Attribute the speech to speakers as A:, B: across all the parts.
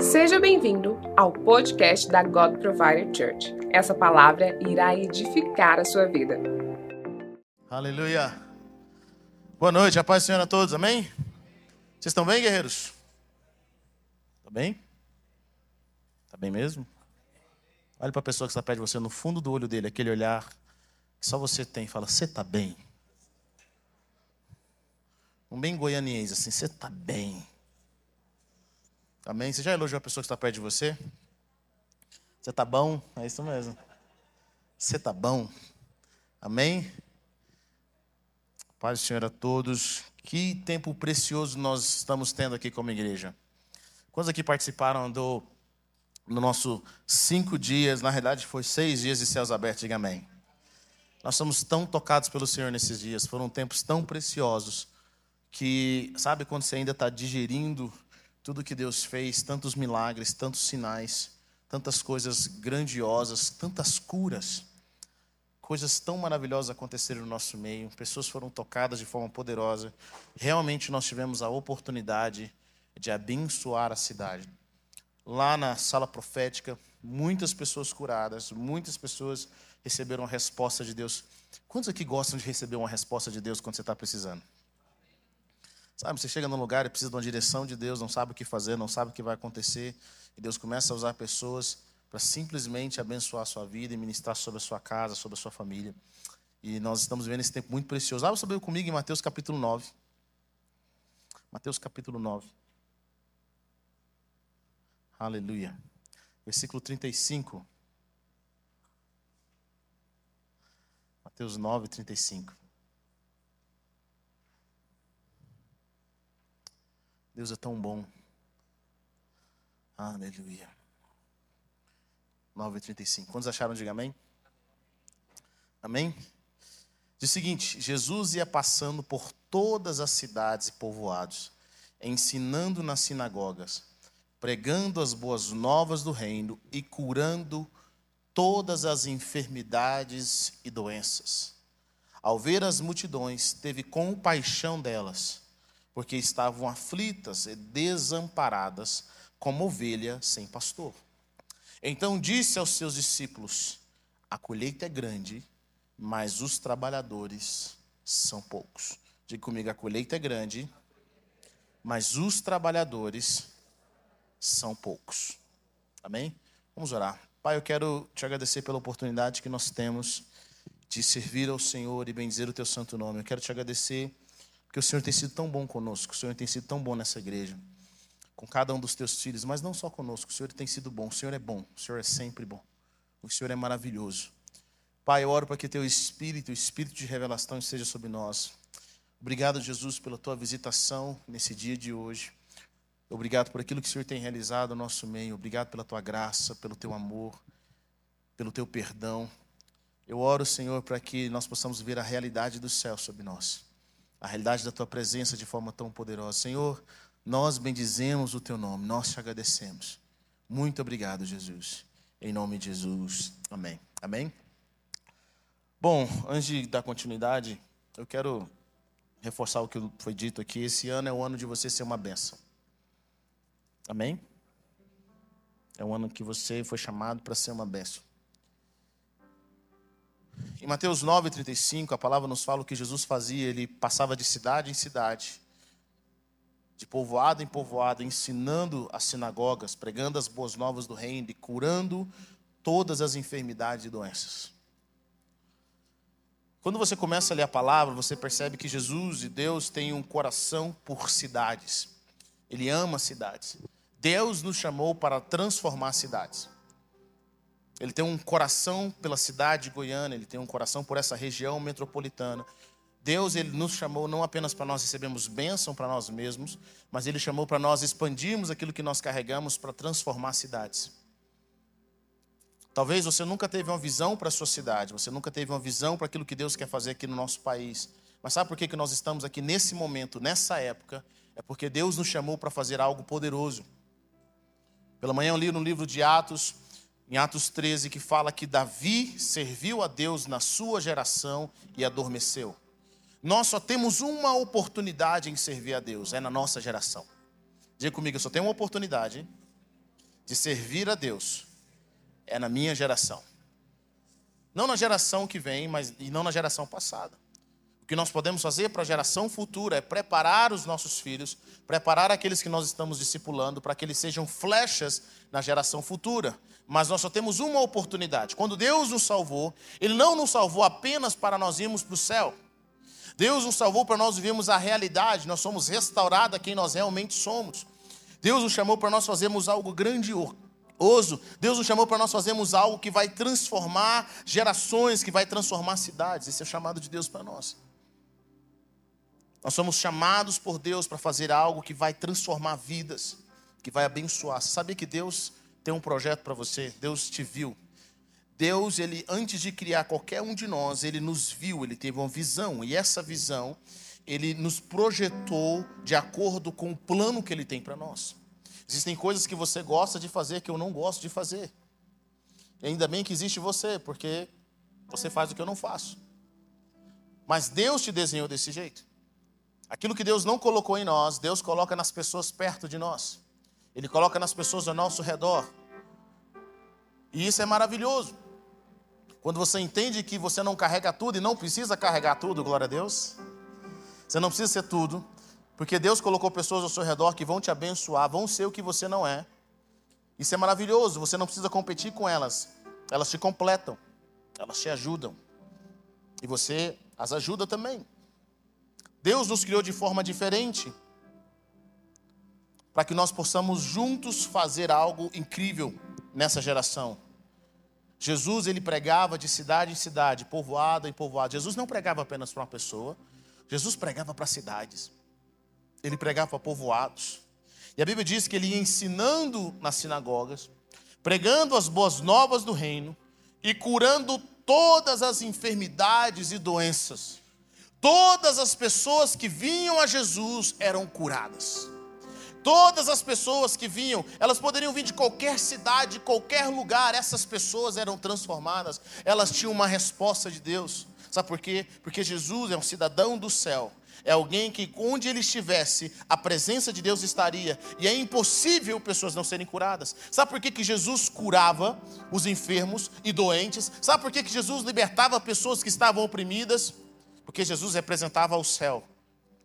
A: Seja bem-vindo ao podcast da God Provider Church. Essa palavra irá edificar a sua vida.
B: Aleluia. Boa noite, a paz do Senhor a todos, amém? Vocês estão bem, guerreiros? Tá bem? Tá bem mesmo? Olha para a pessoa que está perto de você, no fundo do olho dele, aquele olhar que só você tem, fala: Você está bem? Um bem goianiense, assim, você está bem. Amém? Você já elogiou a pessoa que está perto de você? Você está bom? É isso mesmo. Você está bom? Amém? Paz do Senhor a todos. Que tempo precioso nós estamos tendo aqui como igreja. Quantos aqui participaram do no nosso cinco dias, na realidade foi seis dias de céus abertos, diga amém. Nós somos tão tocados pelo Senhor nesses dias, foram tempos tão preciosos que, sabe, quando você ainda está digerindo tudo que Deus fez, tantos milagres, tantos sinais, tantas coisas grandiosas, tantas curas, coisas tão maravilhosas aconteceram no nosso meio, pessoas foram tocadas de forma poderosa. Realmente nós tivemos a oportunidade de abençoar a cidade. Lá na sala profética, muitas pessoas curadas, muitas pessoas receberam a resposta de Deus. Quantos aqui gostam de receber uma resposta de Deus quando você está precisando? Sabe, você chega num lugar e precisa de uma direção de Deus, não sabe o que fazer, não sabe o que vai acontecer, e Deus começa a usar pessoas para simplesmente abençoar a sua vida e ministrar sobre a sua casa, sobre a sua família. E nós estamos vivendo esse tempo muito precioso. Abra sobre comigo em Mateus capítulo 9. Mateus capítulo 9. Aleluia. Versículo 35. Mateus 9, 35. Deus é tão bom. Aleluia. 9,35. Quantos acharam? Diga amém. Amém? Diz o seguinte: Jesus ia passando por todas as cidades e povoados, ensinando nas sinagogas, pregando as boas novas do reino e curando todas as enfermidades e doenças. Ao ver as multidões, teve compaixão delas porque estavam aflitas e desamparadas, como ovelha sem pastor. Então disse aos seus discípulos: A colheita é grande, mas os trabalhadores são poucos. Diga comigo: a colheita é grande, mas os trabalhadores são poucos. Amém? Vamos orar. Pai, eu quero te agradecer pela oportunidade que nós temos de servir ao Senhor e bendizer o teu santo nome. Eu quero te agradecer porque o Senhor tem sido tão bom conosco, o Senhor tem sido tão bom nessa igreja, com cada um dos teus filhos, mas não só conosco, o Senhor tem sido bom, o Senhor é bom, o Senhor é sempre bom, o Senhor é maravilhoso. Pai, eu oro para que teu espírito, o espírito de revelação esteja sobre nós. Obrigado, Jesus, pela tua visitação nesse dia de hoje. Obrigado por aquilo que o Senhor tem realizado no nosso meio. Obrigado pela tua graça, pelo teu amor, pelo teu perdão. Eu oro, Senhor, para que nós possamos ver a realidade do céu sobre nós a realidade da tua presença de forma tão poderosa. Senhor, nós bendizemos o teu nome, nós te agradecemos. Muito obrigado, Jesus. Em nome de Jesus. Amém. Amém. Bom, antes de dar continuidade, eu quero reforçar o que foi dito aqui. Esse ano é o ano de você ser uma benção. Amém? É o ano que você foi chamado para ser uma benção. Em Mateus 9,35, a palavra nos fala o que Jesus fazia. Ele passava de cidade em cidade, de povoado em povoado, ensinando as sinagogas, pregando as boas novas do reino e curando todas as enfermidades e doenças. Quando você começa a ler a palavra, você percebe que Jesus e Deus têm um coração por cidades. Ele ama cidades. Deus nos chamou para transformar cidades. Ele tem um coração pela cidade de Goiânia, ele tem um coração por essa região metropolitana. Deus ele nos chamou não apenas para nós recebermos bênção para nós mesmos, mas ele chamou para nós expandirmos aquilo que nós carregamos para transformar cidades. Talvez você nunca teve uma visão para a sua cidade, você nunca teve uma visão para aquilo que Deus quer fazer aqui no nosso país. Mas sabe por que, que nós estamos aqui nesse momento, nessa época? É porque Deus nos chamou para fazer algo poderoso. Pela manhã eu li no livro de Atos em Atos 13, que fala que Davi serviu a Deus na sua geração e adormeceu. Nós só temos uma oportunidade em servir a Deus, é na nossa geração. Diga comigo, eu só tenho uma oportunidade de servir a Deus é na minha geração. Não na geração que vem, mas e não na geração passada. O que nós podemos fazer para a geração futura é preparar os nossos filhos, preparar aqueles que nós estamos discipulando para que eles sejam flechas na geração futura. Mas nós só temos uma oportunidade. Quando Deus nos salvou, Ele não nos salvou apenas para nós irmos para o céu. Deus nos salvou para nós vivermos a realidade, nós somos restaurados a quem nós realmente somos. Deus nos chamou para nós fazermos algo grandioso. Deus nos chamou para nós fazermos algo que vai transformar gerações, que vai transformar cidades. Esse é o chamado de Deus para nós. Nós somos chamados por Deus para fazer algo que vai transformar vidas, que vai abençoar. Sabia que Deus tem um projeto para você? Deus te viu. Deus, ele antes de criar qualquer um de nós, ele nos viu, ele teve uma visão, e essa visão ele nos projetou de acordo com o plano que ele tem para nós. Existem coisas que você gosta de fazer que eu não gosto de fazer. E ainda bem que existe você, porque você faz o que eu não faço. Mas Deus te desenhou desse jeito. Aquilo que Deus não colocou em nós, Deus coloca nas pessoas perto de nós. Ele coloca nas pessoas ao nosso redor. E isso é maravilhoso. Quando você entende que você não carrega tudo e não precisa carregar tudo, glória a Deus. Você não precisa ser tudo, porque Deus colocou pessoas ao seu redor que vão te abençoar, vão ser o que você não é. Isso é maravilhoso, você não precisa competir com elas. Elas te completam, elas te ajudam. E você as ajuda também. Deus nos criou de forma diferente para que nós possamos juntos fazer algo incrível nessa geração. Jesus ele pregava de cidade em cidade, povoado em povoado. Jesus não pregava apenas para uma pessoa, Jesus pregava para cidades, ele pregava para povoados. E a Bíblia diz que ele ia ensinando nas sinagogas, pregando as boas novas do reino e curando todas as enfermidades e doenças. Todas as pessoas que vinham a Jesus eram curadas. Todas as pessoas que vinham, elas poderiam vir de qualquer cidade, de qualquer lugar, essas pessoas eram transformadas, elas tinham uma resposta de Deus. Sabe por quê? Porque Jesus é um cidadão do céu. É alguém que, onde ele estivesse, a presença de Deus estaria. E é impossível pessoas não serem curadas. Sabe por que, que Jesus curava os enfermos e doentes? Sabe por que, que Jesus libertava pessoas que estavam oprimidas? Porque Jesus representava o céu.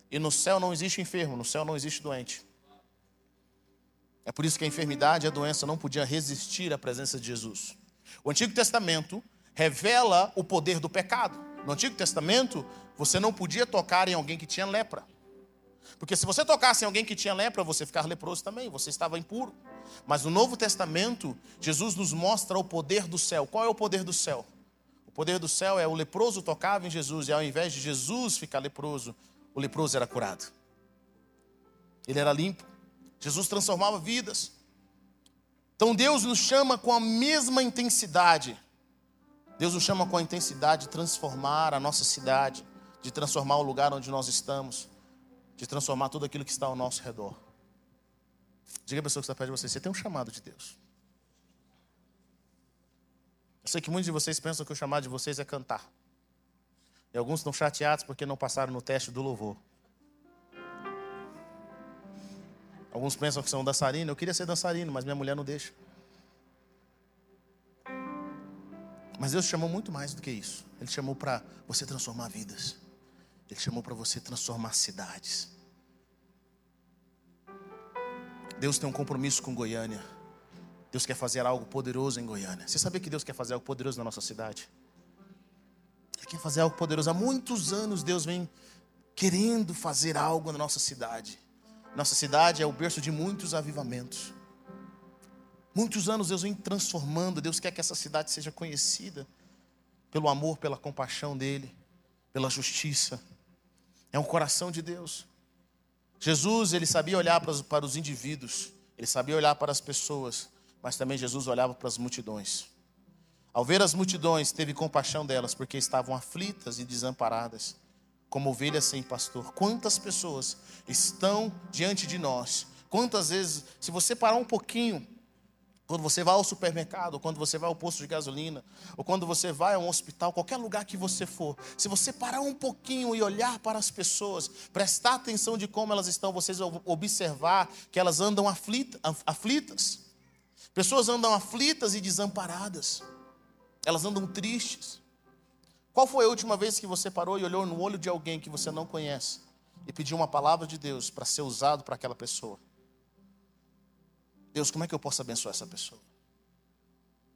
B: E no céu não existe enfermo, no céu não existe doente. É por isso que a enfermidade e a doença não podiam resistir à presença de Jesus. O Antigo Testamento revela o poder do pecado. No Antigo Testamento, você não podia tocar em alguém que tinha lepra. Porque se você tocasse em alguém que tinha lepra, você ficava leproso também, você estava impuro. Mas no Novo Testamento, Jesus nos mostra o poder do céu. Qual é o poder do céu? O poder do céu é o leproso tocava em Jesus e ao invés de Jesus ficar leproso, o leproso era curado. Ele era limpo. Jesus transformava vidas. Então Deus nos chama com a mesma intensidade Deus nos chama com a intensidade de transformar a nossa cidade, de transformar o lugar onde nós estamos, de transformar tudo aquilo que está ao nosso redor. Diga a pessoa que está perto de você, você tem um chamado de Deus. Eu sei que muitos de vocês pensam que o chamado de vocês é cantar. E alguns estão chateados porque não passaram no teste do louvor. Alguns pensam que são dançarinos. Eu queria ser dançarino, mas minha mulher não deixa. Mas Deus chamou muito mais do que isso. Ele chamou para você transformar vidas. Ele chamou para você transformar cidades. Deus tem um compromisso com Goiânia. Deus quer fazer algo poderoso em Goiânia. Você sabia que Deus quer fazer algo poderoso na nossa cidade? Ele quer fazer algo poderoso. Há muitos anos Deus vem querendo fazer algo na nossa cidade. Nossa cidade é o berço de muitos avivamentos. Muitos anos Deus vem transformando, Deus quer que essa cidade seja conhecida pelo amor, pela compaixão dEle, pela justiça. É um coração de Deus. Jesus, ele sabia olhar para os, para os indivíduos, ele sabia olhar para as pessoas, mas também Jesus olhava para as multidões. Ao ver as multidões, teve compaixão delas, porque estavam aflitas e desamparadas, como ovelhas sem pastor. Quantas pessoas estão diante de nós? Quantas vezes, se você parar um pouquinho quando você vai ao supermercado, ou quando você vai ao posto de gasolina, ou quando você vai a um hospital, qualquer lugar que você for, se você parar um pouquinho e olhar para as pessoas, prestar atenção de como elas estão, vocês vão observar que elas andam aflitas. Pessoas andam aflitas e desamparadas. Elas andam tristes. Qual foi a última vez que você parou e olhou no olho de alguém que você não conhece e pediu uma palavra de Deus para ser usado para aquela pessoa? Deus, como é que eu posso abençoar essa pessoa?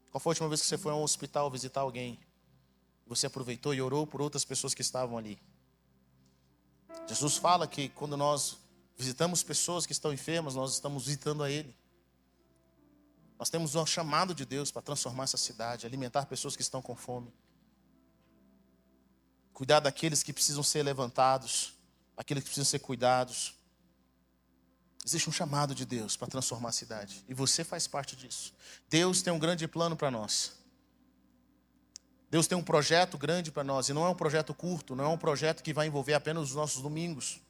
B: Qual foi a última vez que você foi a um hospital visitar alguém? Você aproveitou e orou por outras pessoas que estavam ali. Jesus fala que quando nós visitamos pessoas que estão enfermas, nós estamos visitando a Ele. Nós temos um chamado de Deus para transformar essa cidade, alimentar pessoas que estão com fome. Cuidar daqueles que precisam ser levantados, aqueles que precisam ser cuidados. Existe um chamado de Deus para transformar a cidade. E você faz parte disso. Deus tem um grande plano para nós. Deus tem um projeto grande para nós. E não é um projeto curto, não é um projeto que vai envolver apenas os nossos domingos.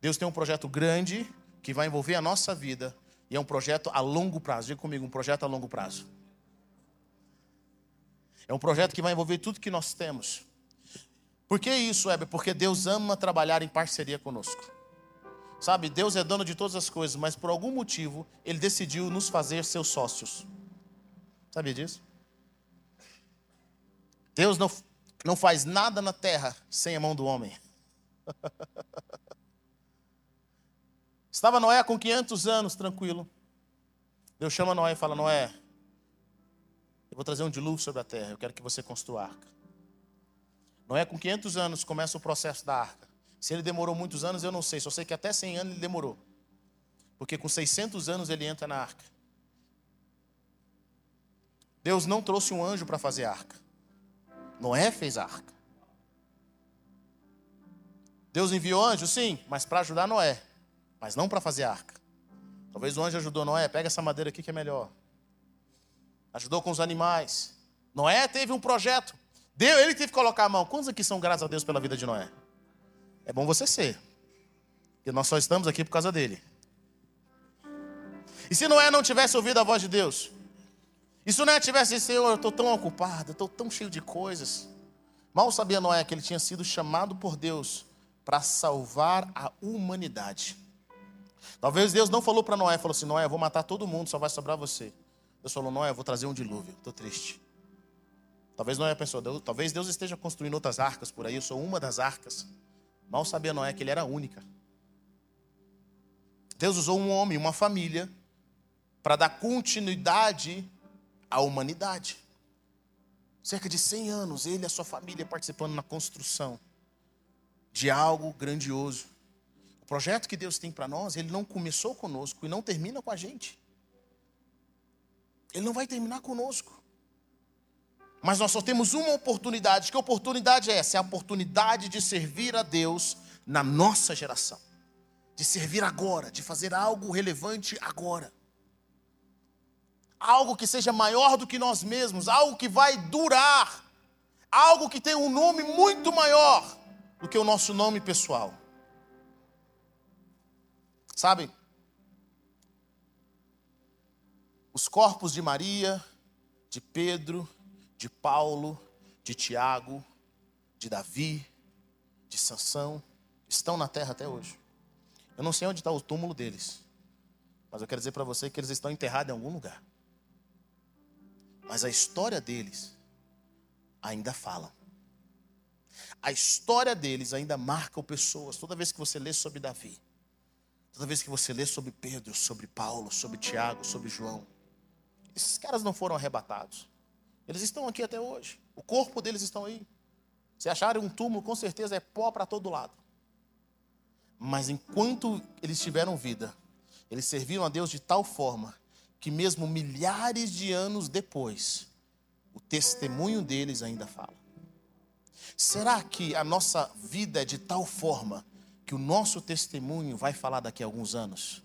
B: Deus tem um projeto grande que vai envolver a nossa vida. E é um projeto a longo prazo. Diga comigo, um projeto a longo prazo. É um projeto que vai envolver tudo que nós temos. Por que isso, Heber? Porque Deus ama trabalhar em parceria conosco. Sabe, Deus é dono de todas as coisas, mas por algum motivo Ele decidiu nos fazer seus sócios. Sabia disso? Deus não, não faz nada na terra sem a mão do homem. Estava Noé com 500 anos, tranquilo. Deus chama Noé e fala: Noé, eu vou trazer um dilúvio sobre a terra, eu quero que você construa a arca. Noé, com 500 anos, começa o processo da arca. Se ele demorou muitos anos, eu não sei, só sei que até 100 anos ele demorou. Porque com 600 anos ele entra na arca. Deus não trouxe um anjo para fazer a arca. Noé fez a arca. Deus enviou anjo, sim, mas para ajudar Noé mas não para fazer arca. Talvez o anjo ajudou Noé, pega essa madeira aqui que é melhor. Ajudou com os animais. Noé teve um projeto. Deu, ele teve que colocar a mão. Quantos aqui são graças a Deus pela vida de Noé? É bom você ser. Porque nós só estamos aqui por causa dele. E se Noé não tivesse ouvido a voz de Deus? E se Noé tivesse, Senhor, eu estou tão ocupado, estou tão cheio de coisas. Mal sabia Noé que ele tinha sido chamado por Deus para salvar a humanidade. Talvez Deus não falou para Noé, falou assim: Noé, eu vou matar todo mundo, só vai sobrar você. Deus falou: Noé, eu vou trazer um dilúvio, estou triste. Talvez Noé pensou: talvez Deus esteja construindo outras arcas por aí, eu sou uma das arcas. Mal sabia Noé que ele era única. Deus usou um homem, uma família, para dar continuidade à humanidade. Cerca de 100 anos, ele e a sua família participando na construção de algo grandioso. O projeto que Deus tem para nós, ele não começou conosco e não termina com a gente. Ele não vai terminar conosco. Mas nós só temos uma oportunidade. Que oportunidade é essa? É a oportunidade de servir a Deus na nossa geração. De servir agora, de fazer algo relevante agora. Algo que seja maior do que nós mesmos, algo que vai durar, algo que tem um nome muito maior do que o nosso nome pessoal. Sabe? Os corpos de Maria, de Pedro, de Paulo, de Tiago, de Davi, de Sansão, estão na terra até hoje. Eu não sei onde está o túmulo deles, mas eu quero dizer para você que eles estão enterrados em algum lugar. Mas a história deles ainda fala. A história deles ainda marca pessoas. Toda vez que você lê sobre Davi, Toda vez que você lê sobre Pedro, sobre Paulo, sobre Tiago, sobre João, esses caras não foram arrebatados. Eles estão aqui até hoje. O corpo deles estão aí. Se acharem um túmulo, com certeza é pó para todo lado. Mas enquanto eles tiveram vida, eles serviram a Deus de tal forma que mesmo milhares de anos depois, o testemunho deles ainda fala. Será que a nossa vida é de tal forma que o nosso testemunho vai falar daqui a alguns anos?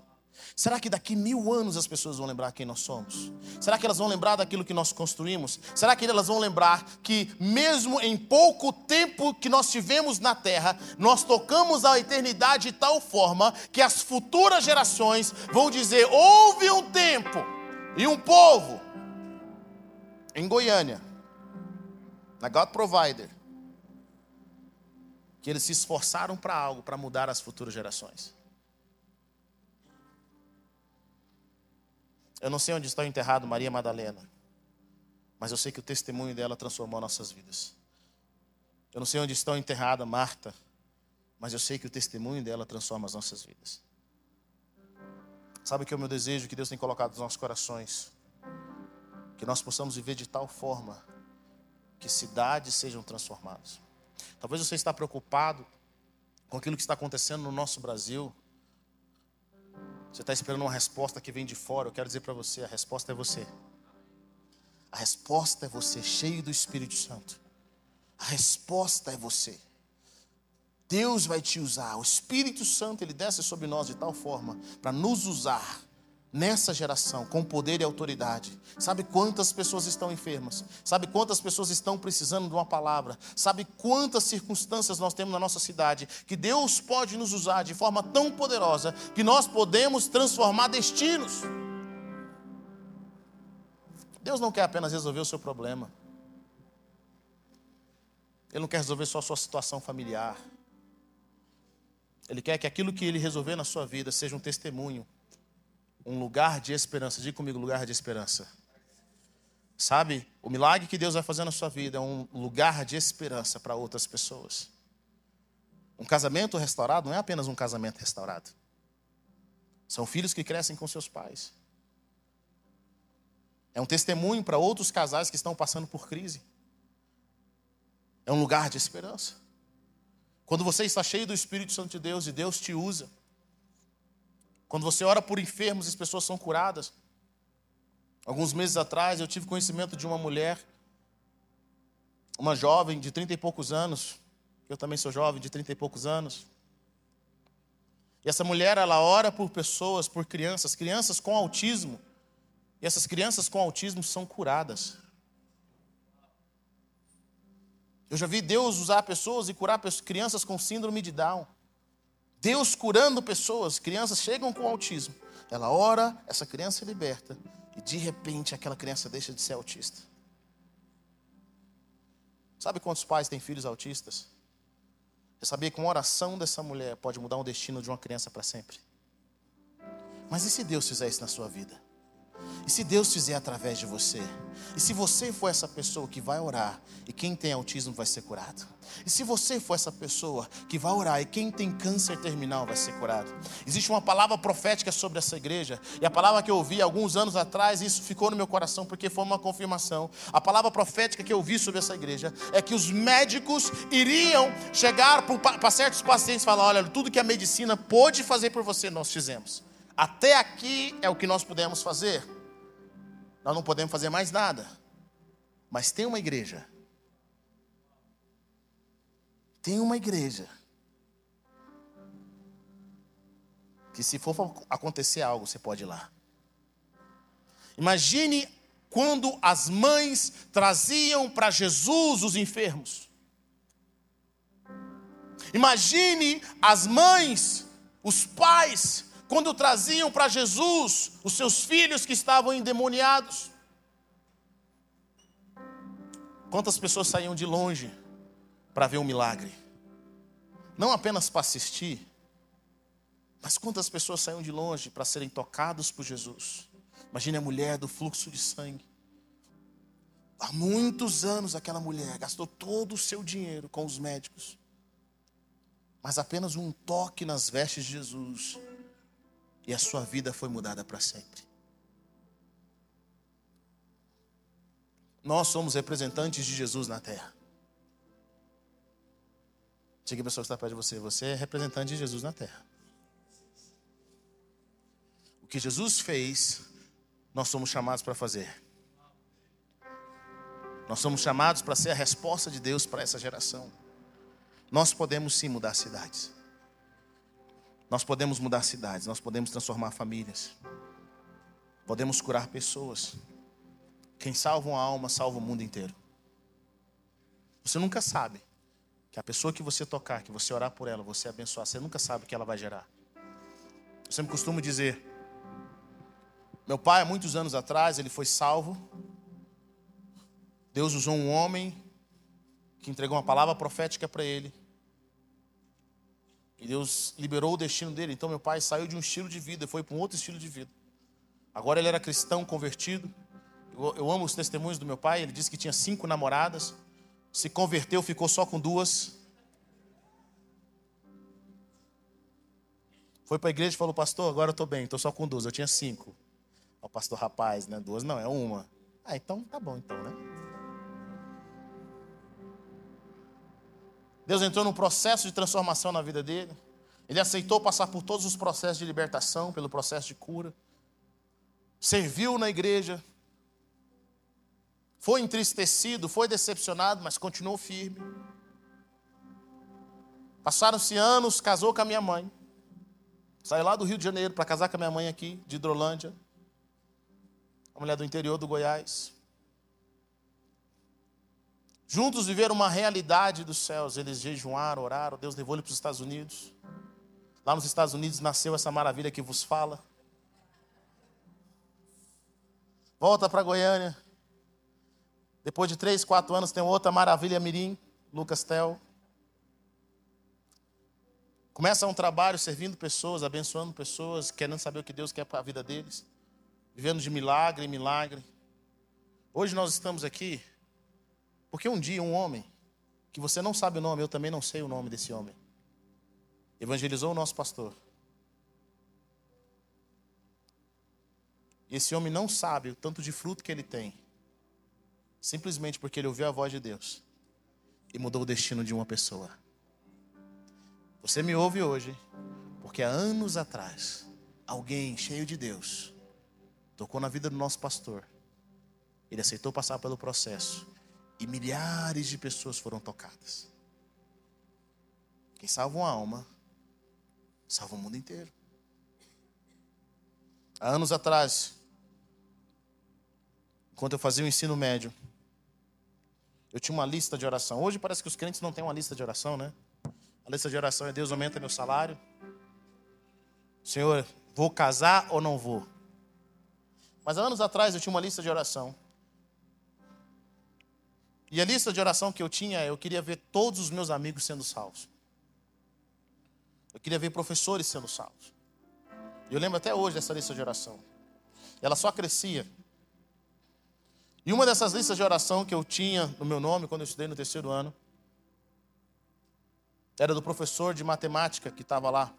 B: Será que daqui mil anos as pessoas vão lembrar quem nós somos? Será que elas vão lembrar daquilo que nós construímos? Será que elas vão lembrar que, mesmo em pouco tempo que nós tivemos na terra, nós tocamos a eternidade de tal forma que as futuras gerações vão dizer: houve um tempo e um povo em Goiânia, na God Provider, que eles se esforçaram para algo para mudar as futuras gerações. Eu não sei onde está enterrado Maria Madalena, mas eu sei que o testemunho dela transformou nossas vidas. Eu não sei onde está enterrada Marta, mas eu sei que o testemunho dela transforma as nossas vidas. Sabe que é o meu desejo que Deus tem colocado nos nossos corações? Que nós possamos viver de tal forma que cidades sejam transformadas. Talvez você está preocupado com aquilo que está acontecendo no nosso Brasil. Você está esperando uma resposta que vem de fora. Eu quero dizer para você: a resposta é você. A resposta é você, cheio do Espírito Santo. A resposta é você. Deus vai te usar. O Espírito Santo, ele desce sobre nós de tal forma para nos usar nessa geração com poder e autoridade. Sabe quantas pessoas estão enfermas? Sabe quantas pessoas estão precisando de uma palavra? Sabe quantas circunstâncias nós temos na nossa cidade que Deus pode nos usar de forma tão poderosa que nós podemos transformar destinos? Deus não quer apenas resolver o seu problema. Ele não quer resolver só a sua situação familiar. Ele quer que aquilo que ele resolver na sua vida seja um testemunho, um lugar de esperança. Diga comigo, lugar de esperança. Sabe, o milagre que Deus vai fazer na sua vida é um lugar de esperança para outras pessoas. Um casamento restaurado não é apenas um casamento restaurado. São filhos que crescem com seus pais. É um testemunho para outros casais que estão passando por crise. É um lugar de esperança. Quando você está cheio do Espírito Santo de Deus e Deus te usa. Quando você ora por enfermos as pessoas são curadas. Alguns meses atrás eu tive conhecimento de uma mulher, uma jovem de trinta e poucos anos. Eu também sou jovem de trinta e poucos anos. E essa mulher, ela ora por pessoas, por crianças, crianças com autismo. E essas crianças com autismo são curadas. Eu já vi Deus usar pessoas e curar crianças com síndrome de Down. Deus curando pessoas, crianças chegam com autismo. Ela ora, essa criança é liberta. E de repente aquela criança deixa de ser autista. Sabe quantos pais têm filhos autistas? Você sabia que uma oração dessa mulher pode mudar o destino de uma criança para sempre? Mas e se Deus fizer isso na sua vida? E se Deus fizer através de você? E se você for essa pessoa que vai orar e quem tem autismo vai ser curado? E se você for essa pessoa que vai orar e quem tem câncer terminal vai ser curado? Existe uma palavra profética sobre essa igreja, e a palavra que eu ouvi alguns anos atrás, isso ficou no meu coração porque foi uma confirmação. A palavra profética que eu ouvi sobre essa igreja é que os médicos iriam chegar para certos pacientes e falar: olha, tudo que a medicina pôde fazer por você, nós fizemos. Até aqui é o que nós podemos fazer. Nós não podemos fazer mais nada. Mas tem uma igreja. Tem uma igreja. Que se for acontecer algo, você pode ir lá. Imagine quando as mães traziam para Jesus os enfermos. Imagine as mães, os pais, quando traziam para Jesus os seus filhos que estavam endemoniados. Quantas pessoas saíam de longe para ver um milagre? Não apenas para assistir, mas quantas pessoas saíam de longe para serem tocados por Jesus? Imagine a mulher do fluxo de sangue. Há muitos anos aquela mulher gastou todo o seu dinheiro com os médicos. Mas apenas um toque nas vestes de Jesus e a sua vida foi mudada para sempre. Nós somos representantes de Jesus na terra. Diga a pessoa que está perto de você: você é representante de Jesus na terra. O que Jesus fez, nós somos chamados para fazer. Nós somos chamados para ser a resposta de Deus para essa geração. Nós podemos sim mudar cidades. Nós podemos mudar cidades, nós podemos transformar famílias, podemos curar pessoas. Quem salva uma alma, salva o mundo inteiro. Você nunca sabe que a pessoa que você tocar, que você orar por ela, você abençoar, você nunca sabe o que ela vai gerar. Eu sempre costumo dizer: meu pai, há muitos anos atrás, ele foi salvo. Deus usou um homem que entregou uma palavra profética para ele. E Deus liberou o destino dele. Então meu pai saiu de um estilo de vida e foi para um outro estilo de vida. Agora ele era cristão convertido. Eu, eu amo os testemunhos do meu pai. Ele disse que tinha cinco namoradas. Se converteu, ficou só com duas. Foi para a igreja e falou, pastor, agora eu estou bem, estou só com duas. Eu tinha cinco. O pastor, rapaz, né? Duas não, é uma. Ah, então tá bom, então, né? Deus entrou num processo de transformação na vida dele. Ele aceitou passar por todos os processos de libertação, pelo processo de cura. Serviu na igreja. Foi entristecido, foi decepcionado, mas continuou firme. Passaram-se anos, casou com a minha mãe. Saiu lá do Rio de Janeiro para casar com a minha mãe aqui, de Hidrolândia. A mulher do interior do Goiás. Juntos viveram uma realidade dos céus. Eles jejuaram, oraram. Deus levou ele para os Estados Unidos. Lá nos Estados Unidos nasceu essa maravilha que vos fala. Volta para Goiânia. Depois de três, quatro anos, tem outra maravilha mirim, Lucas Tel. Começa um trabalho servindo pessoas, abençoando pessoas, querendo saber o que Deus quer para a vida deles. Vivendo de milagre em milagre. Hoje nós estamos aqui porque um dia um homem, que você não sabe o nome, eu também não sei o nome desse homem, evangelizou o nosso pastor. E esse homem não sabe o tanto de fruto que ele tem, simplesmente porque ele ouviu a voz de Deus e mudou o destino de uma pessoa. Você me ouve hoje, porque há anos atrás, alguém cheio de Deus tocou na vida do nosso pastor. Ele aceitou passar pelo processo e milhares de pessoas foram tocadas. Quem salva uma alma, salva o mundo inteiro. Há anos atrás, enquanto eu fazia o ensino médio, eu tinha uma lista de oração. Hoje parece que os crentes não têm uma lista de oração, né? A lista de oração é Deus aumenta meu salário. Senhor, vou casar ou não vou? Mas há anos atrás eu tinha uma lista de oração. E a lista de oração que eu tinha, eu queria ver todos os meus amigos sendo salvos. Eu queria ver professores sendo salvos. Eu lembro até hoje dessa lista de oração. Ela só crescia. E uma dessas listas de oração que eu tinha no meu nome quando eu estudei no terceiro ano era do professor de matemática que estava lá.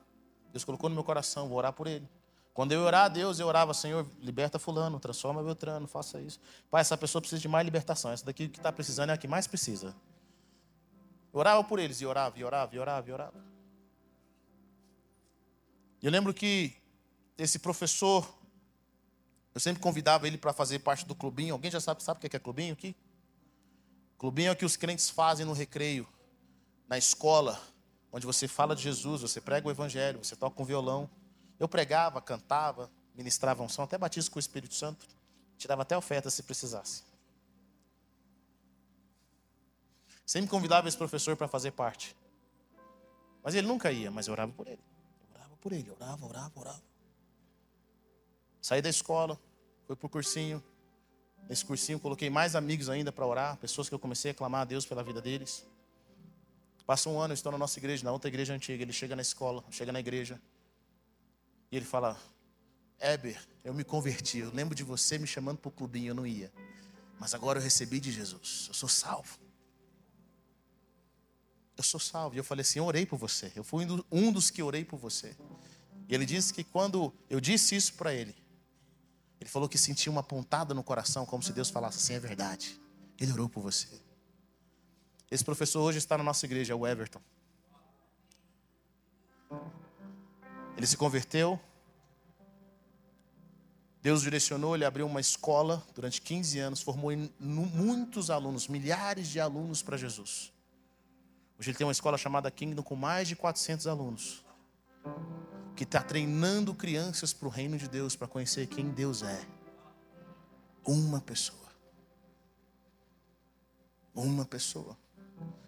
B: Deus colocou no meu coração, vou orar por ele. Quando eu orar a Deus, eu orava, Senhor, liberta fulano, transforma Beltrano, faça isso. Pai, essa pessoa precisa de mais libertação. Essa daqui que está precisando é a que mais precisa. Eu orava por eles, e orava, e orava, e orava, e orava. Eu lembro que esse professor, eu sempre convidava ele para fazer parte do clubinho. Alguém já sabe, sabe o que é clubinho aqui? Clubinho é o que os crentes fazem no recreio, na escola, onde você fala de Jesus, você prega o evangelho, você toca um violão. Eu pregava, cantava, ministrava unção, até batismo com o Espírito Santo. Tirava até oferta se precisasse. Sempre convidava esse professor para fazer parte. Mas ele nunca ia, mas eu orava por ele. Eu orava por ele, orava, orava, orava. Saí da escola, fui para o cursinho. Nesse cursinho coloquei mais amigos ainda para orar, pessoas que eu comecei a clamar a Deus pela vida deles. Passa um ano, eu estou na nossa igreja, na outra igreja antiga. Ele chega na escola, chega na igreja. E ele fala: Éber, eu me converti. Eu lembro de você me chamando para o clubinho, eu não ia. Mas agora eu recebi de Jesus. Eu sou salvo. Eu sou salvo. E eu falei assim: eu orei por você. Eu fui um dos que orei por você. E ele disse que quando eu disse isso para ele, ele falou que sentia uma pontada no coração, como se Deus falasse assim: é verdade. Ele orou por você. Esse professor hoje está na nossa igreja, é o Everton. Ele se converteu. Deus direcionou, ele abriu uma escola durante 15 anos, formou muitos alunos, milhares de alunos para Jesus. Hoje ele tem uma escola chamada Kingdom com mais de 400 alunos, que está treinando crianças para o reino de Deus, para conhecer quem Deus é. Uma pessoa. Uma pessoa.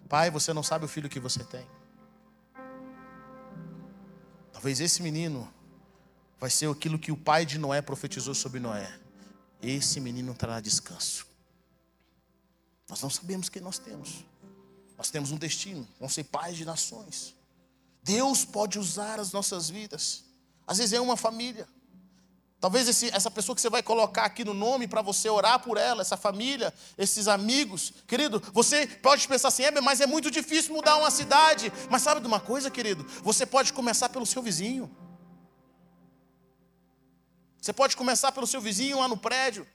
B: Pai, você não sabe o filho que você tem. Talvez esse menino vai ser aquilo que o pai de Noé profetizou sobre Noé. Esse menino trará descanso. Nós não sabemos quem nós temos. Nós temos um destino, vamos ser pais de nações. Deus pode usar as nossas vidas. Às vezes é uma família. Talvez esse, essa pessoa que você vai colocar aqui no nome para você orar por ela, essa família, esses amigos. Querido, você pode pensar assim, é, mas é muito difícil mudar uma cidade. Mas sabe de uma coisa, querido? Você pode começar pelo seu vizinho. Você pode começar pelo seu vizinho lá no prédio.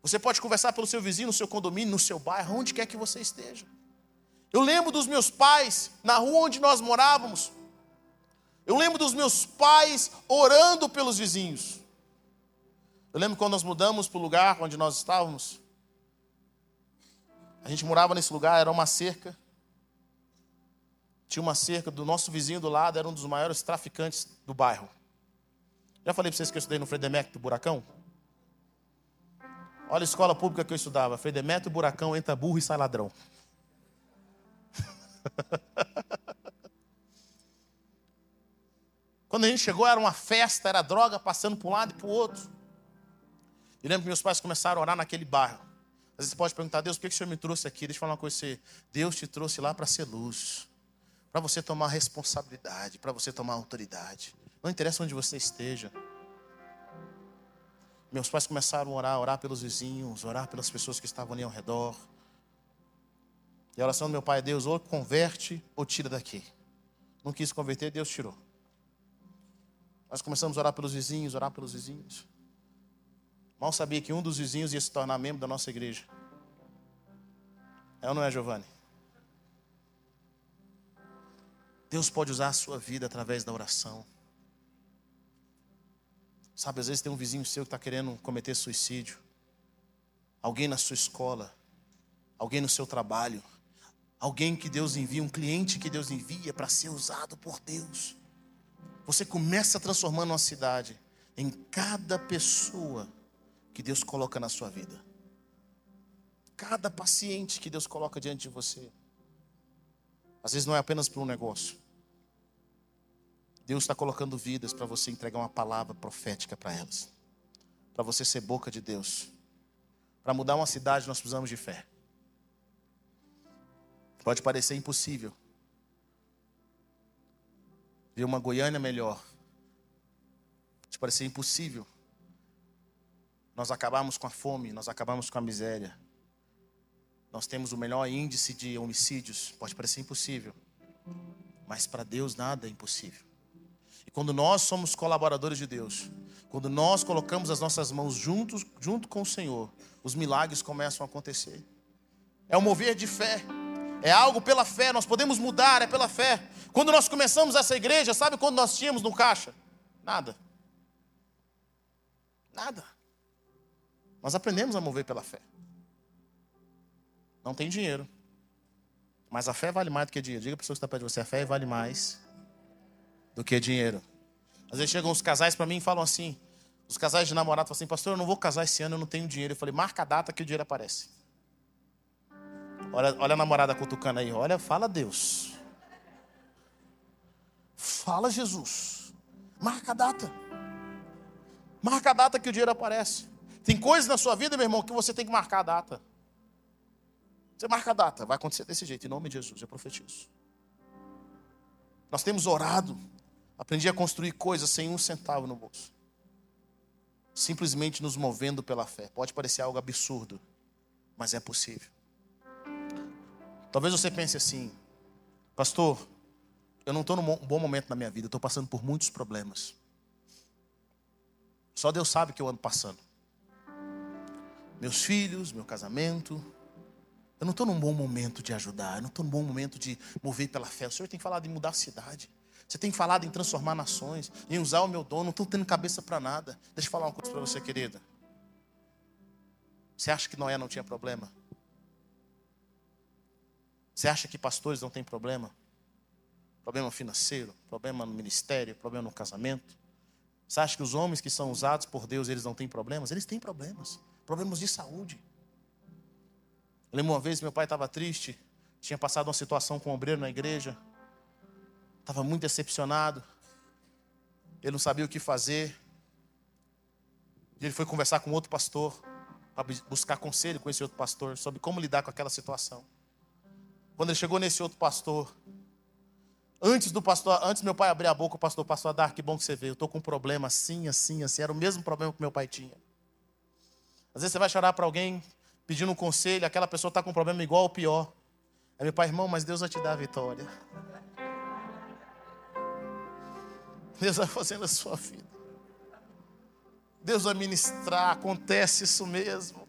B: Você pode conversar pelo seu vizinho, no seu condomínio, no seu bairro, onde quer que você esteja. Eu lembro dos meus pais na rua onde nós morávamos. Eu lembro dos meus pais orando pelos vizinhos. Eu lembro quando nós mudamos para o lugar onde nós estávamos. A gente morava nesse lugar, era uma cerca. Tinha uma cerca do nosso vizinho do lado, era um dos maiores traficantes do bairro. Já falei para vocês que eu estudei no Fredemec do Buracão? Olha a escola pública que eu estudava. Fredemec, Buracão, entra burro e sai ladrão. Quando a gente chegou, era uma festa, era droga passando para um lado e para o outro. E lembro que meus pais começaram a orar naquele bairro. Às vezes você pode perguntar, Deus, por que o Senhor me trouxe aqui? Deixa eu falar uma coisa você. Deus te trouxe lá para ser luz. Para você tomar responsabilidade, para você tomar autoridade. Não interessa onde você esteja. Meus pais começaram a orar, orar pelos vizinhos, orar pelas pessoas que estavam ali ao redor. E a oração do meu pai é Deus, ou converte ou tira daqui. Não quis converter, Deus tirou. Nós começamos a orar pelos vizinhos, orar pelos vizinhos. Mal sabia que um dos vizinhos ia se tornar membro da nossa igreja. É ou não é, Giovanni? Deus pode usar a sua vida através da oração. Sabe, às vezes tem um vizinho seu que está querendo cometer suicídio. Alguém na sua escola. Alguém no seu trabalho. Alguém que Deus envia, um cliente que Deus envia para ser usado por Deus. Você começa transformando uma cidade em cada pessoa que Deus coloca na sua vida. Cada paciente que Deus coloca diante de você. Às vezes não é apenas para um negócio. Deus está colocando vidas para você entregar uma palavra profética para elas. Para você ser boca de Deus. Para mudar uma cidade, nós precisamos de fé. Pode parecer impossível. Ver uma Goiânia melhor. Pode parecer impossível. Nós acabamos com a fome, nós acabamos com a miséria. Nós temos o melhor índice de homicídios. Pode parecer impossível. Mas para Deus nada é impossível. E quando nós somos colaboradores de Deus, quando nós colocamos as nossas mãos juntos, junto com o Senhor, os milagres começam a acontecer. É um mover de fé. É algo pela fé, nós podemos mudar, é pela fé. Quando nós começamos essa igreja, sabe quando nós tínhamos no caixa? Nada. Nada. Nós aprendemos a mover pela fé. Não tem dinheiro. Mas a fé vale mais do que dinheiro. Diga para a pessoa que está perto de você: a fé vale mais do que dinheiro. Às vezes chegam os casais para mim e falam assim: os casais de namorado falam assim, pastor, eu não vou casar esse ano, eu não tenho dinheiro. Eu falei, marca a data que o dinheiro aparece. Olha, olha a namorada cutucando aí, olha, fala Deus. Fala Jesus. Marca a data. Marca a data que o dinheiro aparece. Tem coisas na sua vida, meu irmão, que você tem que marcar a data. Você marca a data, vai acontecer desse jeito, em nome de Jesus, eu profetizo. Nós temos orado, Aprendi a construir coisas sem um centavo no bolso. Simplesmente nos movendo pela fé. Pode parecer algo absurdo, mas é possível. Talvez você pense assim, pastor, eu não estou num bom momento na minha vida, estou passando por muitos problemas. Só Deus sabe que eu ando passando. Meus filhos, meu casamento. Eu não estou num bom momento de ajudar, eu não estou num bom momento de mover pela fé. O Senhor tem falado em mudar a cidade. Você tem falado em transformar nações, em usar o meu dom, não estou tendo cabeça para nada. Deixa eu falar uma coisa para você, querida. Você acha que Noé não tinha problema? Você acha que pastores não têm problema? Problema financeiro, problema no ministério, problema no casamento? Você acha que os homens que são usados por Deus, eles não têm problemas? Eles têm problemas. Problemas de saúde. Eu lembro uma vez, meu pai estava triste, tinha passado uma situação com um obreiro na igreja estava muito decepcionado, ele não sabia o que fazer. E ele foi conversar com outro pastor, para buscar conselho com esse outro pastor sobre como lidar com aquela situação. Quando ele chegou nesse outro pastor, Antes do pastor, antes meu pai abrir a boca, o pastor, pastor Dar, que bom que você veio. Eu estou com um problema assim, assim, assim. Era o mesmo problema que meu pai tinha. Às vezes você vai chorar para alguém pedindo um conselho, aquela pessoa está com um problema igual ou pior. Aí meu pai, irmão, mas Deus vai te dar a vitória. Deus vai fazendo a sua vida. Deus vai ministrar, acontece isso mesmo.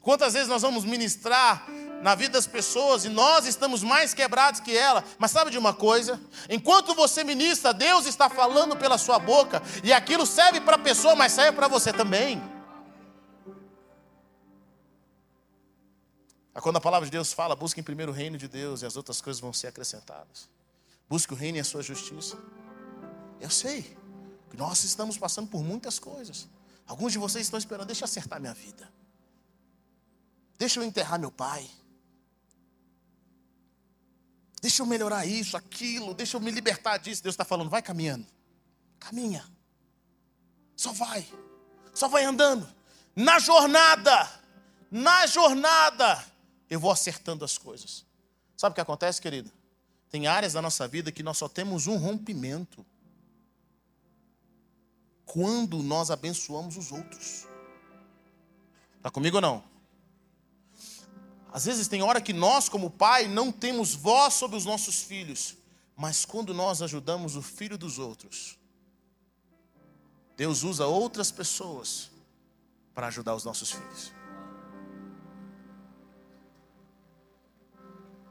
B: Quantas vezes nós vamos ministrar na vida das pessoas e nós estamos mais quebrados que ela, mas sabe de uma coisa? Enquanto você ministra, Deus está falando pela sua boca e aquilo serve para a pessoa, mas serve para você também. Quando a palavra de Deus fala, busque primeiro o reino de Deus e as outras coisas vão ser acrescentadas. Busque o reino e a sua justiça. Eu sei que nós estamos passando por muitas coisas. Alguns de vocês estão esperando, deixa eu acertar minha vida. Deixa eu enterrar meu pai. Deixa eu melhorar isso, aquilo, deixa eu me libertar disso. Deus está falando, vai caminhando. Caminha. Só vai. Só vai andando. Na jornada. Na jornada. Eu vou acertando as coisas. Sabe o que acontece, querido? Tem áreas da nossa vida que nós só temos um rompimento. Quando nós abençoamos os outros. Está comigo ou não? Às vezes tem hora que nós, como pai, não temos voz sobre os nossos filhos, mas quando nós ajudamos o filho dos outros, Deus usa outras pessoas para ajudar os nossos filhos.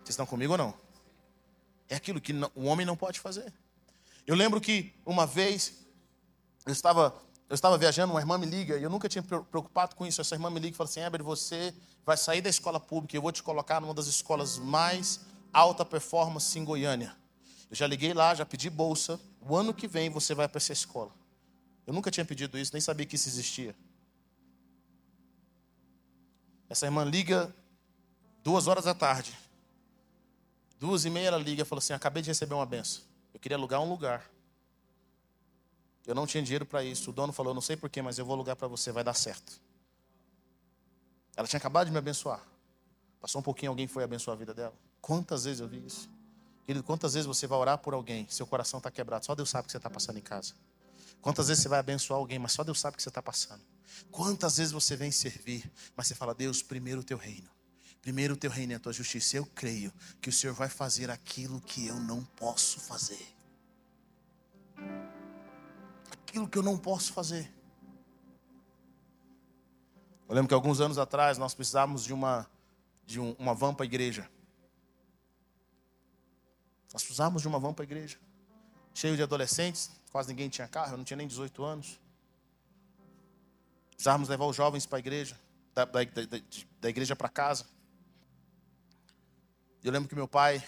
B: Vocês estão comigo ou não? É aquilo que o homem não pode fazer. Eu lembro que uma vez eu estava eu estava viajando, uma irmã me liga, e eu nunca tinha preocupado com isso. Essa irmã me liga e fala assim: Heber, você vai sair da escola pública, eu vou te colocar numa das escolas mais alta performance em Goiânia. Eu já liguei lá, já pedi bolsa. O ano que vem você vai para essa escola. Eu nunca tinha pedido isso, nem sabia que isso existia. Essa irmã liga duas horas da tarde. Duas e meia ela liga e fala assim: Acabei de receber uma benção. Eu queria alugar um lugar. Eu não tinha dinheiro para isso. O dono falou: Não sei porquê, mas eu vou alugar para você, vai dar certo. Ela tinha acabado de me abençoar. Passou um pouquinho, alguém foi abençoar a vida dela. Quantas vezes eu vi isso? Querido, quantas vezes você vai orar por alguém, seu coração está quebrado, só Deus sabe o que você está passando em casa. Quantas vezes você vai abençoar alguém, mas só Deus sabe o que você está passando. Quantas vezes você vem servir, mas você fala, Deus, primeiro o teu reino. Primeiro o teu reino e a tua justiça. Eu creio que o Senhor vai fazer aquilo que eu não posso fazer. Aquilo que eu não posso fazer. Eu lembro que alguns anos atrás nós precisávamos de uma, de um, uma van para a igreja. Nós precisávamos de uma van para a igreja. Cheio de adolescentes, quase ninguém tinha carro, eu não tinha nem 18 anos. Precisávamos levar os jovens para a igreja, da, da, da, da igreja para casa. Eu lembro que meu pai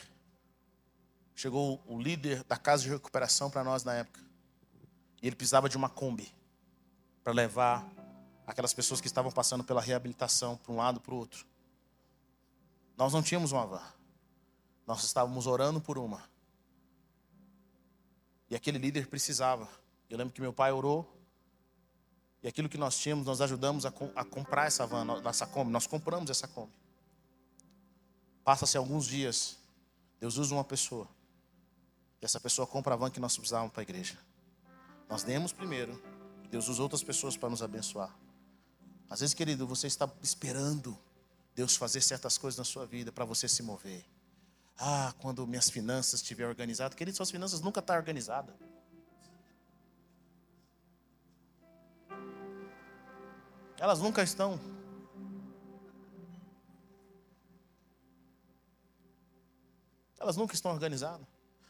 B: chegou o líder da casa de recuperação para nós na época. E ele precisava de uma Kombi para levar aquelas pessoas que estavam passando pela reabilitação para um lado para o outro. Nós não tínhamos uma van. Nós estávamos orando por uma. E aquele líder precisava. Eu lembro que meu pai orou. E aquilo que nós tínhamos, nós ajudamos a, a comprar essa van, nossa Kombi. Nós compramos essa Kombi. Passa-se alguns dias. Deus usa uma pessoa. E essa pessoa compra a van que nós precisávamos para a igreja. Nós demos primeiro. Deus usa outras pessoas para nos abençoar. Às vezes, querido, você está esperando Deus fazer certas coisas na sua vida para você se mover. Ah, quando minhas finanças estiver organizadas. Querido, suas finanças nunca estão tá organizadas. Elas nunca estão. Elas nunca estão organizadas.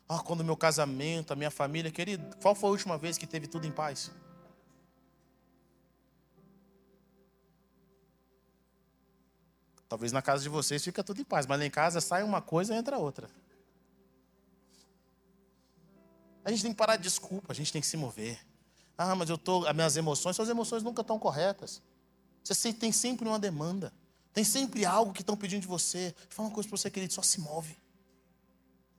B: Ah, quando o meu casamento, a minha família, querido, qual foi a última vez que teve tudo em paz? Talvez na casa de vocês fica tudo em paz, mas lá em casa sai uma coisa e entra outra. A gente tem que parar de desculpa, a gente tem que se mover. Ah, mas eu tô, as minhas emoções, suas emoções nunca estão corretas. Você tem sempre uma demanda. Tem sempre algo que estão pedindo de você. Vou falar uma coisa para você, querido, só se move.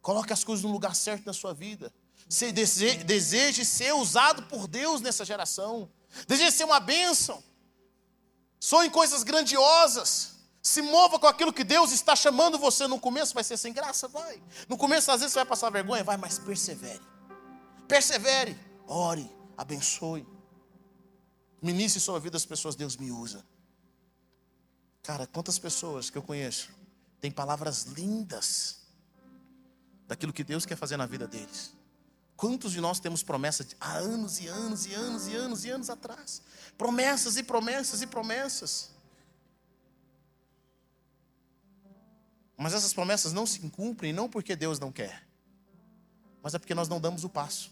B: Coloque as coisas no lugar certo na sua vida. Você deseje, deseje ser usado por Deus nessa geração. Deseje ser uma bênção. Sonhe coisas grandiosas. Se mova com aquilo que Deus está chamando você. No começo vai ser sem graça? Vai. No começo, às vezes, você vai passar vergonha? Vai, mas persevere. Persevere. Ore, abençoe. Ministre sobre a vida das pessoas, Deus me usa. Cara, quantas pessoas que eu conheço têm palavras lindas daquilo que Deus quer fazer na vida deles. Quantos de nós temos promessas há anos e anos e anos e anos e anos atrás? Promessas e promessas e promessas. Mas essas promessas não se cumprem não porque Deus não quer, mas é porque nós não damos o passo.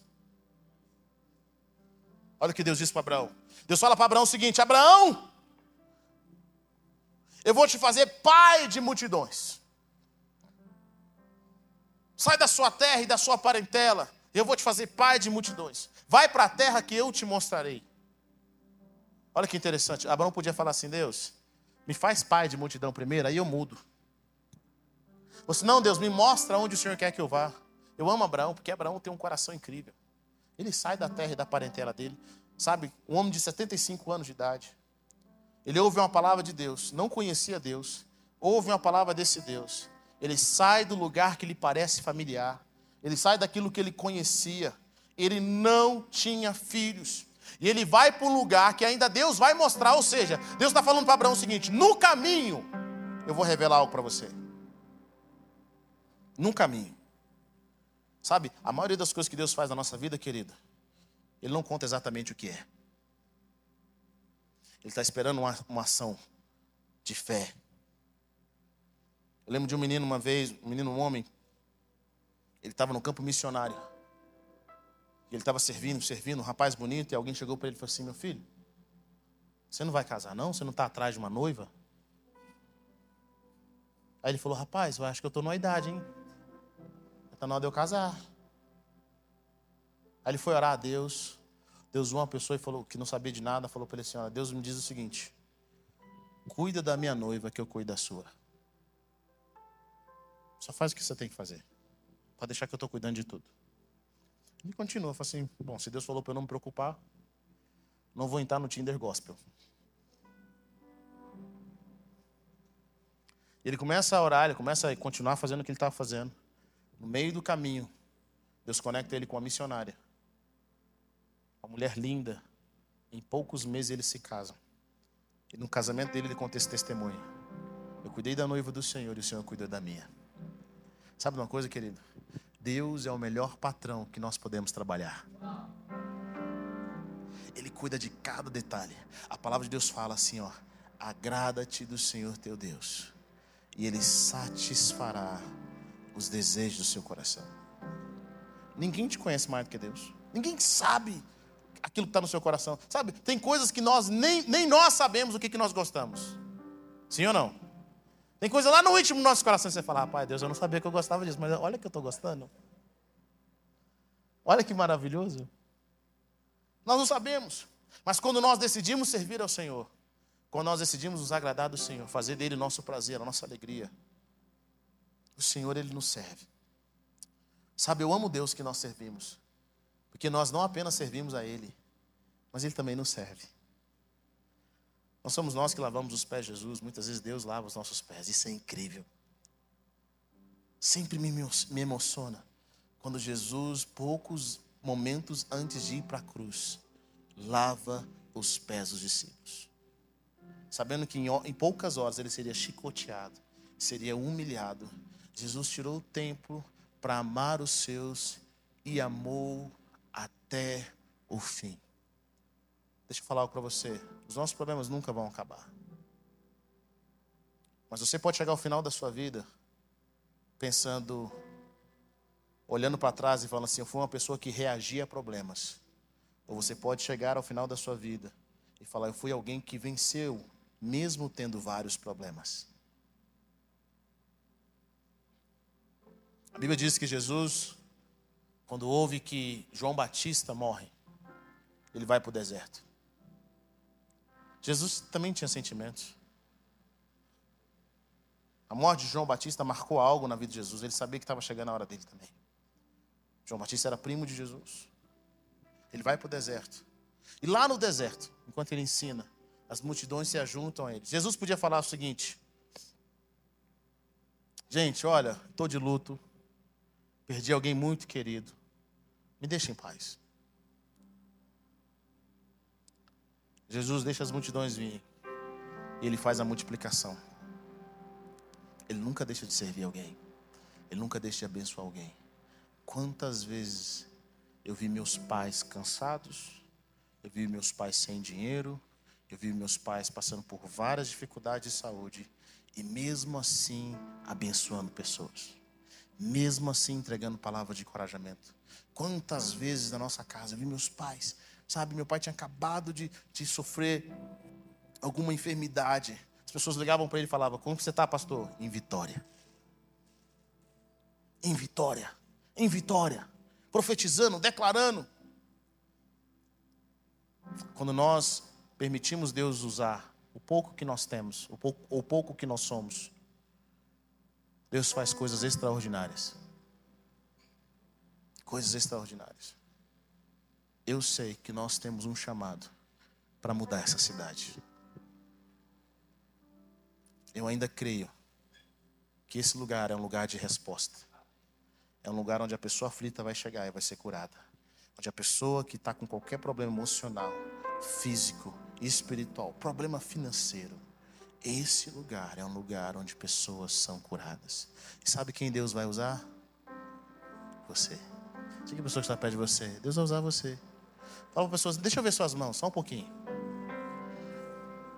B: Olha o que Deus disse para Abraão. Deus fala para Abraão o seguinte: Abraão, eu vou te fazer pai de multidões. Sai da sua terra e da sua parentela. Eu vou te fazer pai de multidões. Vai para a terra que eu te mostrarei. Olha que interessante. Abraão podia falar assim: Deus, me faz pai de multidão primeiro, aí eu mudo. Se não, Deus, me mostra onde o Senhor quer que eu vá. Eu amo Abraão, porque Abraão tem um coração incrível. Ele sai da terra e da parentela dele. Sabe, um homem de 75 anos de idade. Ele ouve uma palavra de Deus, não conhecia Deus. Ouve uma palavra desse Deus. Ele sai do lugar que lhe parece familiar. Ele sai daquilo que ele conhecia. Ele não tinha filhos. E ele vai para um lugar que ainda Deus vai mostrar. Ou seja, Deus está falando para Abraão o seguinte: no caminho, eu vou revelar algo para você num caminho. Sabe, a maioria das coisas que Deus faz na nossa vida, querida, Ele não conta exatamente o que é. Ele está esperando uma, uma ação de fé. Eu lembro de um menino uma vez, um menino, um homem, ele estava no campo missionário. Ele estava servindo, servindo, um rapaz bonito, e alguém chegou para ele e falou assim: Meu filho, você não vai casar, não? Você não está atrás de uma noiva? Aí ele falou: Rapaz, eu acho que eu estou numa idade, hein? Está na hora de eu casar. Aí ele foi orar a Deus. Deus uma pessoa e falou que não sabia de nada, falou para ele assim: Deus me diz o seguinte: cuida da minha noiva que eu cuido da sua. Só faz o que você tem que fazer. Pode deixar que eu estou cuidando de tudo. Ele continua, fala assim: bom, se Deus falou para eu não me preocupar, não vou entrar no Tinder Gospel. Ele começa a orar, ele começa a continuar fazendo o que ele estava fazendo. No meio do caminho, Deus conecta ele com a missionária. Uma mulher linda. Em poucos meses eles se casam. E no casamento dele ele conta esse testemunho. Eu cuidei da noiva do Senhor e o Senhor cuidou da minha. Sabe uma coisa, querido? Deus é o melhor patrão que nós podemos trabalhar. Ele cuida de cada detalhe. A palavra de Deus fala assim, ó: Agrada-te do Senhor teu Deus, e ele satisfará os desejos do seu coração. Ninguém te conhece mais do que Deus. Ninguém sabe aquilo que está no seu coração. Sabe, tem coisas que nós nem, nem nós sabemos o que, que nós gostamos. Sim ou não? Tem coisa lá no íntimo do nosso coração que você fala, rapaz, Deus, eu não sabia que eu gostava disso, mas olha que eu estou gostando. Olha que maravilhoso. Nós não sabemos. Mas quando nós decidimos servir ao Senhor, quando nós decidimos nos agradar do Senhor, fazer dele nosso prazer, a nossa alegria, o Senhor, Ele nos serve. Sabe, eu amo Deus que nós servimos. Porque nós não apenas servimos a Ele, mas Ele também nos serve. Não somos nós que lavamos os pés de Jesus, muitas vezes Deus lava os nossos pés. Isso é incrível. Sempre me, emociona quando Jesus, poucos momentos antes de ir para a cruz, lava os pés dos discípulos. Sabendo que em poucas horas ele seria chicoteado, seria humilhado, Jesus tirou o tempo para amar os seus e amou até o fim. Deixa eu falar algo para você. Os nossos problemas nunca vão acabar. Mas você pode chegar ao final da sua vida pensando, olhando para trás e falando assim: eu fui uma pessoa que reagia a problemas. Ou você pode chegar ao final da sua vida e falar: eu fui alguém que venceu, mesmo tendo vários problemas. A Bíblia diz que Jesus, quando ouve que João Batista morre, ele vai para o deserto. Jesus também tinha sentimentos. A morte de João Batista marcou algo na vida de Jesus. Ele sabia que estava chegando a hora dele também. João Batista era primo de Jesus. Ele vai para o deserto. E lá no deserto, enquanto ele ensina, as multidões se ajuntam a ele. Jesus podia falar o seguinte: Gente, olha, estou de luto. Perdi alguém muito querido. Me deixa em paz. Jesus deixa as multidões vir. E ele faz a multiplicação. Ele nunca deixa de servir alguém. Ele nunca deixa de abençoar alguém. Quantas vezes eu vi meus pais cansados, eu vi meus pais sem dinheiro, eu vi meus pais passando por várias dificuldades de saúde e mesmo assim abençoando pessoas. Mesmo assim entregando palavra de encorajamento. Quantas vezes na nossa casa eu vi meus pais, sabe, meu pai tinha acabado de, de sofrer alguma enfermidade. As pessoas ligavam para ele e falavam: Como você está, pastor? Em vitória. Em vitória. Em vitória. Profetizando, declarando. Quando nós permitimos Deus usar o pouco que nós temos, o pouco, o pouco que nós somos, Deus faz coisas extraordinárias. Coisas extraordinárias. Eu sei que nós temos um chamado para mudar essa cidade. Eu ainda creio que esse lugar é um lugar de resposta. É um lugar onde a pessoa aflita vai chegar e vai ser curada. Onde a pessoa que está com qualquer problema emocional, físico, espiritual, problema financeiro, esse lugar é um lugar onde pessoas são curadas. E sabe quem Deus vai usar? Você. Que a pessoa que está perto de você. Deus vai usar você. Fala para pessoas, deixa eu ver suas mãos, só um pouquinho.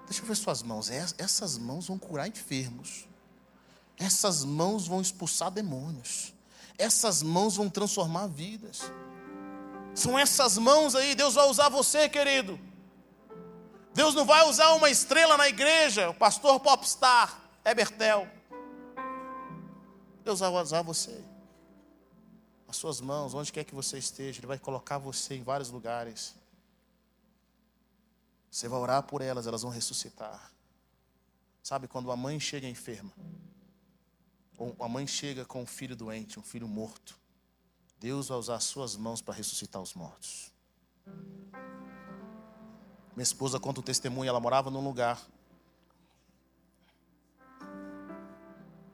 B: Deixa eu ver suas mãos. Essas mãos vão curar enfermos. Essas mãos vão expulsar demônios. Essas mãos vão transformar vidas. São essas mãos aí, Deus vai usar você, querido. Deus não vai usar uma estrela na igreja, o pastor popstar, Ebertel. Deus vai usar você. As suas mãos, onde quer que você esteja, Ele vai colocar você em vários lugares. Você vai orar por elas, elas vão ressuscitar. Sabe quando a mãe chega enferma, ou a mãe chega com um filho doente, um filho morto, Deus vai usar as suas mãos para ressuscitar os mortos. Minha esposa conta o testemunho, ela morava num lugar.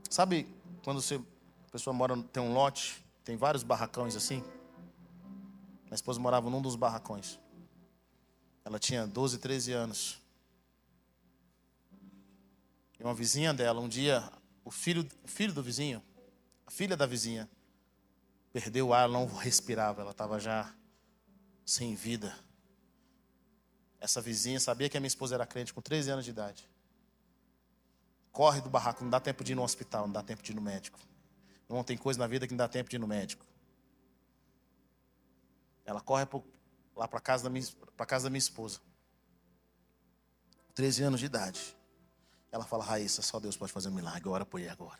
B: Sabe quando você, a pessoa mora, tem um lote, tem vários barracões assim? Minha esposa morava num dos barracões. Ela tinha 12, 13 anos. E uma vizinha dela, um dia, o filho, filho do vizinho, a filha da vizinha, perdeu o ar, não respirava, ela estava já sem vida. Essa vizinha sabia que a minha esposa era crente com 13 anos de idade. Corre do barraco, não dá tempo de ir no hospital, não dá tempo de ir no médico. Não tem coisa na vida que não dá tempo de ir no médico. Ela corre lá para casa da minha, casa da minha esposa. 13 anos de idade. Ela fala, Raíssa, só Deus pode fazer um milagre, ora por ele agora.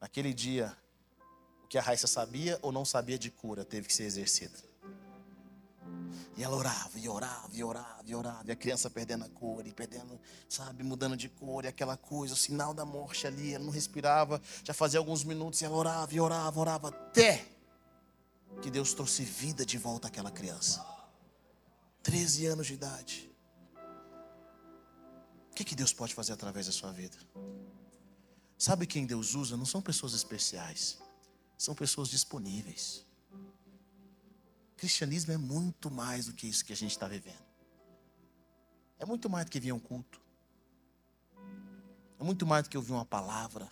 B: Naquele dia, o que a Raíssa sabia ou não sabia de cura teve que ser exercido. E ela orava, e orava, e orava, e orava. E a criança perdendo a cor, e perdendo, sabe, mudando de cor, e aquela coisa, o sinal da morte ali. Ela não respirava, já fazia alguns minutos, e ela orava, e orava, orava, até que Deus trouxe vida de volta àquela criança. 13 anos de idade. O que, que Deus pode fazer através da sua vida? Sabe quem Deus usa? Não são pessoas especiais, são pessoas disponíveis. Cristianismo é muito mais do que isso que a gente está vivendo. É muito mais do que vir um culto. É muito mais do que ouvir uma palavra.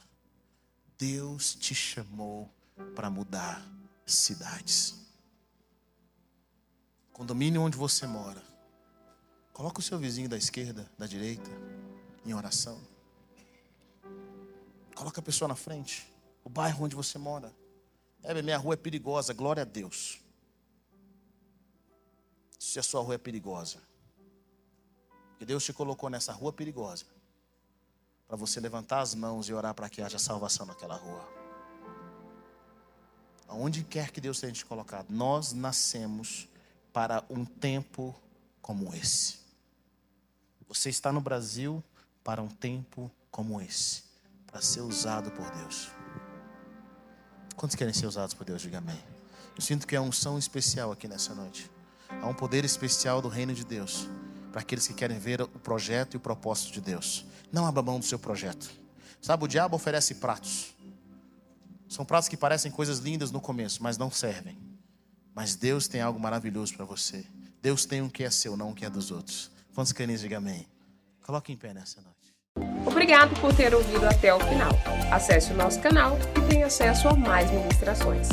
B: Deus te chamou para mudar cidades. Condomínio onde você mora. Coloca o seu vizinho da esquerda, da direita, em oração. Coloca a pessoa na frente. O bairro onde você mora. É, minha rua é perigosa, glória a Deus. Se a sua rua é perigosa. Porque Deus te colocou nessa rua perigosa. Para você levantar as mãos e orar para que haja salvação naquela rua aonde quer que Deus tenha te colocado, nós nascemos para um tempo como esse. Você está no Brasil para um tempo como esse, para ser usado por Deus. Quantos querem ser usados por Deus? Diga amém. Eu sinto que há um unção especial aqui nessa noite. Há um poder especial do reino de Deus para aqueles que querem ver o projeto e o propósito de Deus. Não abra mão do seu projeto. Sabe, o diabo oferece pratos. São pratos que parecem coisas lindas no começo, mas não servem. Mas Deus tem algo maravilhoso para você. Deus tem um que é seu, não um que é dos outros. Quantos canis digam amém? Coloque em pé nessa noite.
A: Obrigado por ter ouvido até o final. Acesse o nosso canal e tenha acesso a mais ministrações.